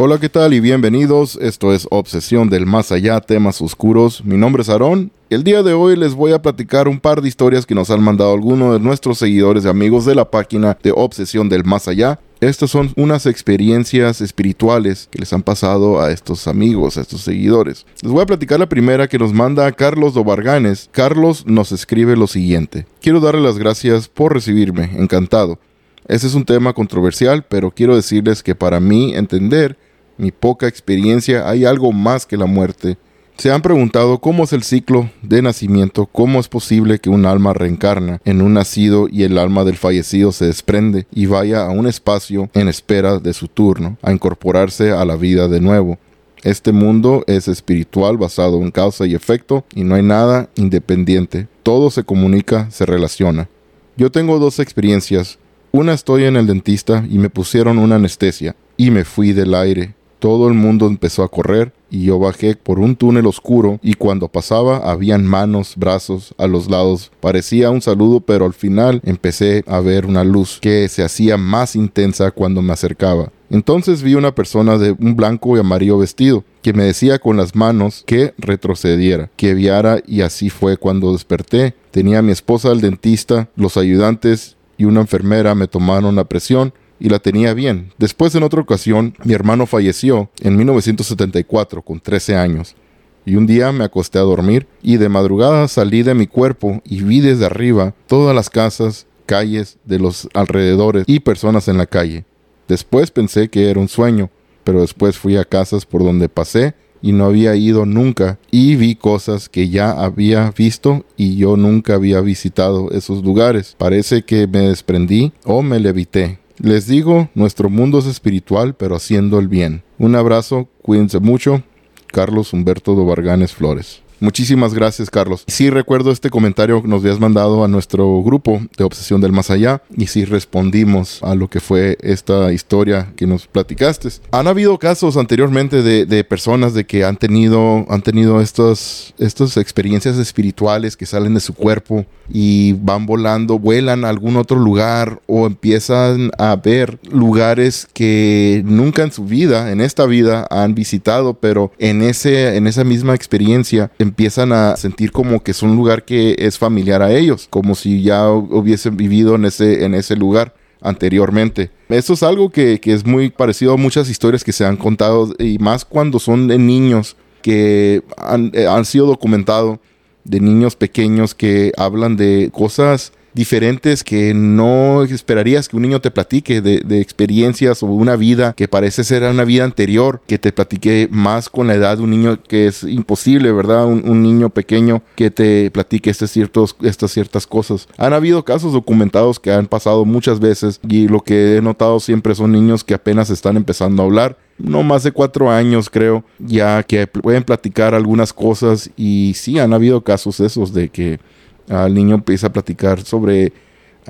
Hola, ¿qué tal? Y bienvenidos. Esto es Obsesión del Más Allá, temas oscuros. Mi nombre es Aarón. El día de hoy les voy a platicar un par de historias que nos han mandado algunos de nuestros seguidores y amigos de la página de Obsesión del Más Allá. Estas son unas experiencias espirituales que les han pasado a estos amigos, a estos seguidores. Les voy a platicar la primera que nos manda Carlos Dobarganes. Carlos nos escribe lo siguiente. Quiero darle las gracias por recibirme, encantado. Ese es un tema controversial, pero quiero decirles que para mí entender mi poca experiencia, hay algo más que la muerte. Se han preguntado cómo es el ciclo de nacimiento, cómo es posible que un alma reencarna en un nacido y el alma del fallecido se desprende y vaya a un espacio en espera de su turno, a incorporarse a la vida de nuevo. Este mundo es espiritual basado en causa y efecto y no hay nada independiente. Todo se comunica, se relaciona. Yo tengo dos experiencias. Una estoy en el dentista y me pusieron una anestesia y me fui del aire todo el mundo empezó a correr y yo bajé por un túnel oscuro y cuando pasaba habían manos, brazos a los lados. Parecía un saludo pero al final empecé a ver una luz que se hacía más intensa cuando me acercaba. Entonces vi una persona de un blanco y amarillo vestido que me decía con las manos que retrocediera, que viara y así fue cuando desperté. Tenía a mi esposa al dentista, los ayudantes y una enfermera me tomaron la presión y la tenía bien. Después en otra ocasión, mi hermano falleció en 1974 con 13 años. Y un día me acosté a dormir y de madrugada salí de mi cuerpo y vi desde arriba todas las casas, calles de los alrededores y personas en la calle. Después pensé que era un sueño, pero después fui a casas por donde pasé y no había ido nunca y vi cosas que ya había visto y yo nunca había visitado esos lugares. Parece que me desprendí o me levité. Les digo, nuestro mundo es espiritual, pero haciendo el bien. Un abrazo, cuídense mucho. Carlos Humberto Dobarganes Flores. Muchísimas gracias, Carlos. Sí recuerdo este comentario que nos habías mandado a nuestro grupo de Obsesión del Más Allá y sí respondimos a lo que fue esta historia que nos platicaste. Han habido casos anteriormente de, personas de que han tenido, han tenido estas, estas experiencias espirituales que salen de su cuerpo y van volando, vuelan a algún otro lugar o empiezan a ver lugares que nunca en su vida, en esta vida, han visitado, pero en, ese, en esa misma experiencia empiezan a sentir como que es un lugar que es familiar a ellos, como si ya hubiesen vivido en ese, en ese lugar anteriormente. Eso es algo que, es muy parecido a muchas historias que se han contado y más cuando son de niños que han, eh, han sido documentados de niños pequeños que hablan de cosas diferentes que no esperarías que un niño te platique de, experiencias o una vida que parece ser una vida anterior, que te platique más con la edad de un niño que es imposible, ¿verdad? Un, niño pequeño que te platique este estas ciertas cosas. Han habido casos documentados que han pasado muchas veces y lo que he notado siempre son niños que apenas están empezando a hablar no más de cuatro años creo, ya que pueden platicar algunas cosas y sí han habido casos esos de que al niño empieza a platicar sobre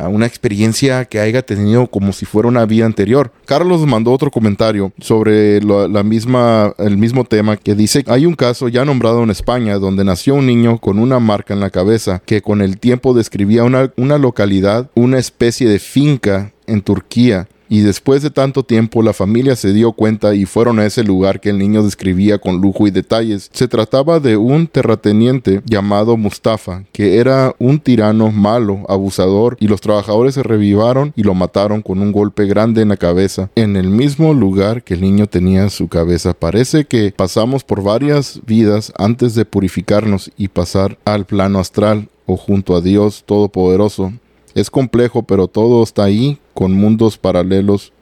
una experiencia que haya tenido como si fuera una vida anterior. Carlos mandó otro comentario sobre la misma, el mismo tema que dice, hay un caso ya nombrado en España donde nació un niño con una marca en la cabeza que con el tiempo describía una, una localidad, una especie de finca en Turquía y después de tanto tiempo la familia se dio cuenta y fueron a ese lugar que el niño describía con lujo y detalles. Se trataba de un terrateniente llamado Mustafa, que era un tirano malo, abusador, y los trabajadores se revivaron y lo mataron con un golpe grande en la cabeza, en el mismo lugar que el niño tenía su cabeza. Parece que pasamos por varias vidas antes de purificarnos y pasar al plano astral o junto a Dios Todopoderoso. Es complejo, pero todo está ahí con mundos paralelos.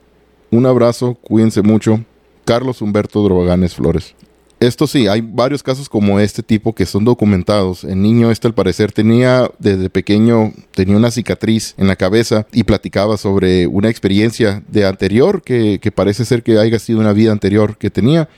Un abrazo, cuídense mucho. Carlos Humberto Droganes Flores. Esto sí, hay varios casos como este tipo que son documentados. El niño este al parecer tenía desde pequeño, tenía una cicatriz en la cabeza y platicaba sobre una experiencia de anterior que, que parece ser que haya sido una vida anterior que tenía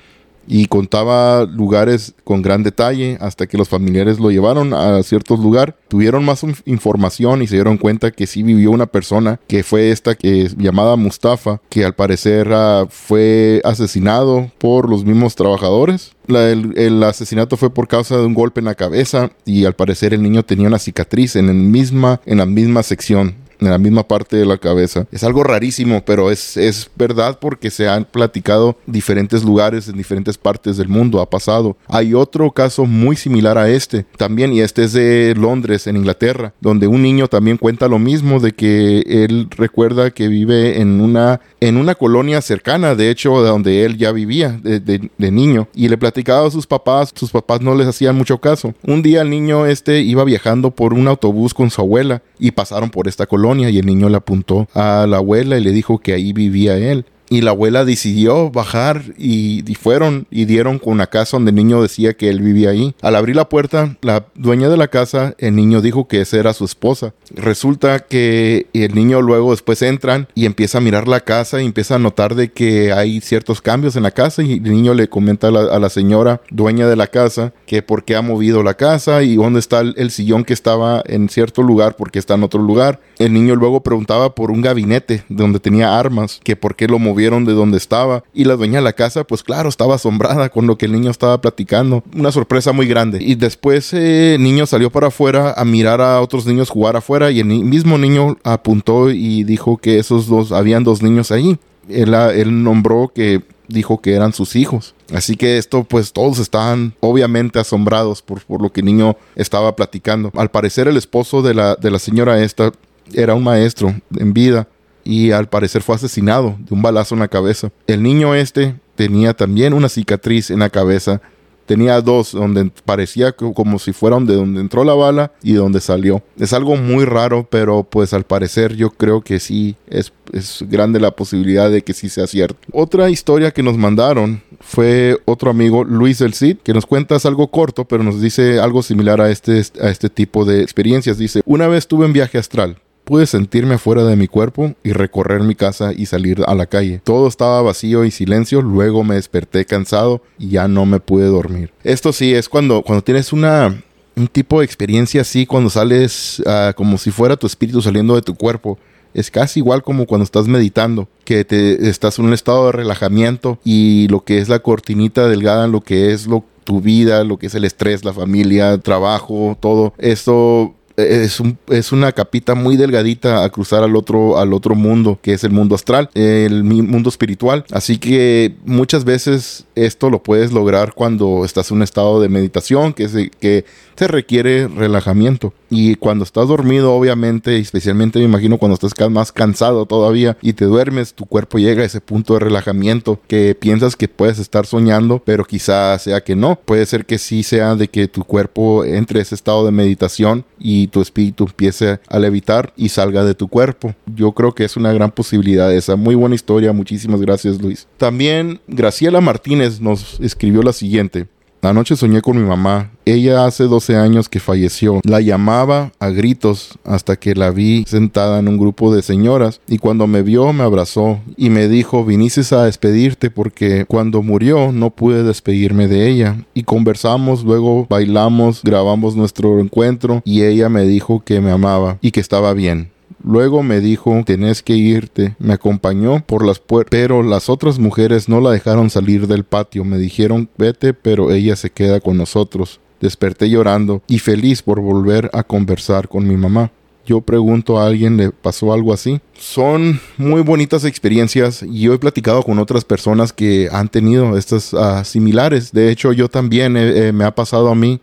y contaba lugares con gran detalle hasta que los familiares lo llevaron a ciertos lugares, tuvieron más información y se dieron cuenta que sí vivió una persona que fue esta que es llamada Mustafa, que al parecer ah, fue asesinado por los mismos trabajadores. el, asesinato fue por causa de un golpe en la cabeza y al parecer el niño tenía una cicatriz en, el misma, en la misma sección en la misma parte de la cabeza. Es algo rarísimo, pero es, es verdad porque se han platicado diferentes lugares en diferentes partes del mundo. Ha pasado. Hay otro caso muy similar a este también, y este es de Londres, en Inglaterra, donde un niño también cuenta lo mismo de que él recuerda que vive en una, en una colonia cercana, de hecho, de donde él ya vivía de, de niño, y le platicaba a sus papás, sus papás no les hacían mucho caso. Un día el niño este iba viajando por un autobús con su abuela y pasaron por esta colonia y el niño le apuntó a la abuela y le dijo que ahí vivía él. Y la abuela decidió bajar y, fueron y dieron con una casa donde el niño decía que él vivía ahí. Al abrir la puerta, la dueña de la casa, el niño dijo que esa era su esposa. Resulta que el niño luego después entran y empieza a mirar la casa y empieza a notar de que hay ciertos cambios en la casa y el niño le comenta a la, señora dueña de la casa que por qué ha movido la casa y dónde está el, sillón que estaba en cierto lugar porque está en otro lugar. El niño luego preguntaba por un gabinete donde tenía armas, que por qué lo movía vieron de dónde estaba. Y la dueña de la casa, pues claro, estaba asombrada con lo que el niño estaba platicando. Una sorpresa muy grande. Y después eh, el niño salió para afuera a mirar a otros niños jugar afuera y el mismo niño apuntó y dijo que esos dos, habían dos niños ahí. Él, él nombró que dijo que eran sus hijos. Así que esto, pues todos estaban obviamente asombrados por, por, lo que el niño estaba platicando. Al parecer el esposo de la, de la señora esta era un maestro en vida y al parecer fue asesinado de un balazo en la cabeza. El niño este tenía también una cicatriz en la cabeza. Tenía dos donde parecía como si fuera donde, donde entró la bala y donde salió. Es algo muy raro, pero pues al parecer yo creo que sí es, es grande la posibilidad de que sí sea cierto. Otra historia que nos mandaron fue otro amigo, Luis El Cid, que nos cuenta algo corto, pero nos dice algo similar a este, a este tipo de experiencias. Dice, una vez estuve en viaje astral Pude sentirme fuera de mi cuerpo y recorrer mi casa y salir a la calle. Todo estaba vacío y silencio, luego me desperté cansado y ya no me pude dormir. Esto sí es cuando, cuando tienes una, un tipo de experiencia así, cuando sales uh, como si fuera tu espíritu saliendo de tu cuerpo. Es casi igual como cuando estás meditando, que te estás en un estado de relajamiento y lo que es la cortinita delgada, lo que es lo, tu vida, lo que es el estrés, la familia, trabajo, todo. Esto es, un, es una capita muy delgadita a cruzar al otro, al otro mundo, que es el mundo astral, el mundo espiritual. Así que muchas veces esto lo puedes lograr cuando estás en un estado de meditación, que, es, que te requiere relajamiento. Y cuando estás dormido, obviamente, especialmente me imagino cuando estás más cansado todavía y te duermes, tu cuerpo llega a ese punto de relajamiento que piensas que puedes estar soñando, pero quizás sea que no. Puede ser que sí sea de que tu cuerpo entre ese estado de meditación y tu espíritu empiece a levitar y salga de tu cuerpo. Yo creo que es una gran posibilidad esa. Muy buena historia. Muchísimas gracias, Luis. También Graciela Martínez nos escribió la siguiente. Anoche soñé con mi mamá. Ella hace 12 años que falleció. La llamaba a gritos hasta que la vi sentada en un grupo de señoras y cuando me vio me abrazó y me dijo vinices a despedirte porque cuando murió no pude despedirme de ella. Y conversamos, luego bailamos, grabamos nuestro encuentro y ella me dijo que me amaba y que estaba bien. Luego me dijo, tenés que irte. Me acompañó por las puertas, pero las otras mujeres no la dejaron salir del patio. Me dijeron, vete, pero ella se queda con nosotros. Desperté llorando y feliz por volver a conversar con mi mamá. Yo pregunto a alguien, ¿le pasó algo así? Son muy bonitas experiencias y yo he platicado con otras personas que han tenido estas uh, similares. De hecho, yo también eh, me ha pasado a mí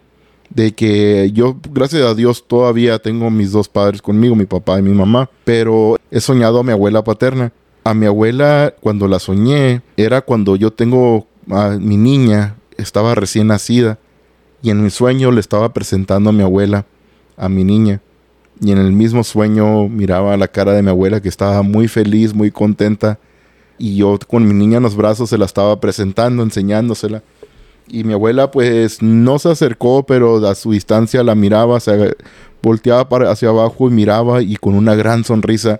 de que yo, gracias a Dios, todavía tengo mis dos padres conmigo, mi papá y mi mamá, pero he soñado a mi abuela paterna. A mi abuela, cuando la soñé, era cuando yo tengo a mi niña, estaba recién nacida, y en mi sueño le estaba presentando a mi abuela, a mi niña. Y en el mismo sueño miraba la cara de mi abuela que estaba muy feliz, muy contenta. Y yo con mi niña en los brazos se la estaba presentando, enseñándosela. Y mi abuela pues no se acercó, pero a su distancia la miraba, se volteaba para hacia abajo y miraba y con una gran sonrisa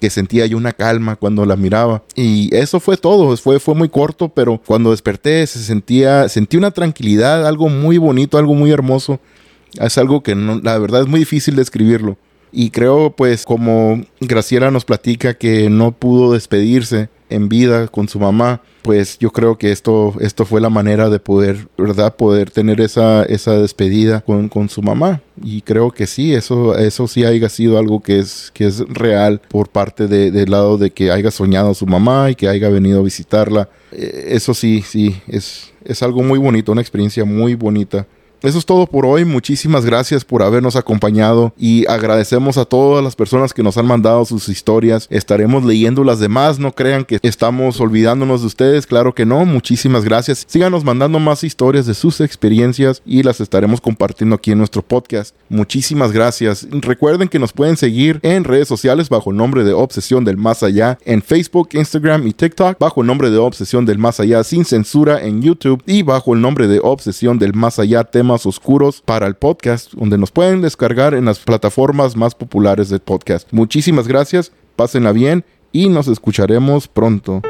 que sentía yo una calma cuando la miraba. Y eso fue todo, fue, fue muy corto, pero cuando desperté se sentía, sentí una tranquilidad, algo muy bonito, algo muy hermoso. Es algo que no, la verdad es muy difícil describirlo. Y creo pues como Graciela nos platica que no pudo despedirse en vida con su mamá, pues yo creo que esto, esto fue la manera de poder, ¿verdad? Poder tener esa, esa despedida con, con su mamá. Y creo que sí, eso, eso sí haya sido algo que es, que es real por parte de, del lado de que haya soñado su mamá y que haya venido a visitarla. Eh, eso sí, sí, es, es algo muy bonito, una experiencia muy bonita. Eso es todo por hoy. Muchísimas gracias por habernos acompañado y agradecemos a todas las personas que nos han mandado sus historias. Estaremos leyendo las demás. No crean que estamos olvidándonos de ustedes. Claro que no. Muchísimas gracias. Síganos mandando más historias de sus experiencias y las estaremos compartiendo aquí en nuestro podcast. Muchísimas gracias. Recuerden que nos pueden seguir en redes sociales bajo el nombre de Obsesión del Más Allá en Facebook, Instagram y TikTok, bajo el nombre de Obsesión del Más Allá sin censura en YouTube y bajo el nombre de Obsesión del Más Allá tema oscuros para el podcast, donde nos pueden descargar en las plataformas más populares del podcast. Muchísimas gracias, pásenla bien y nos escucharemos pronto.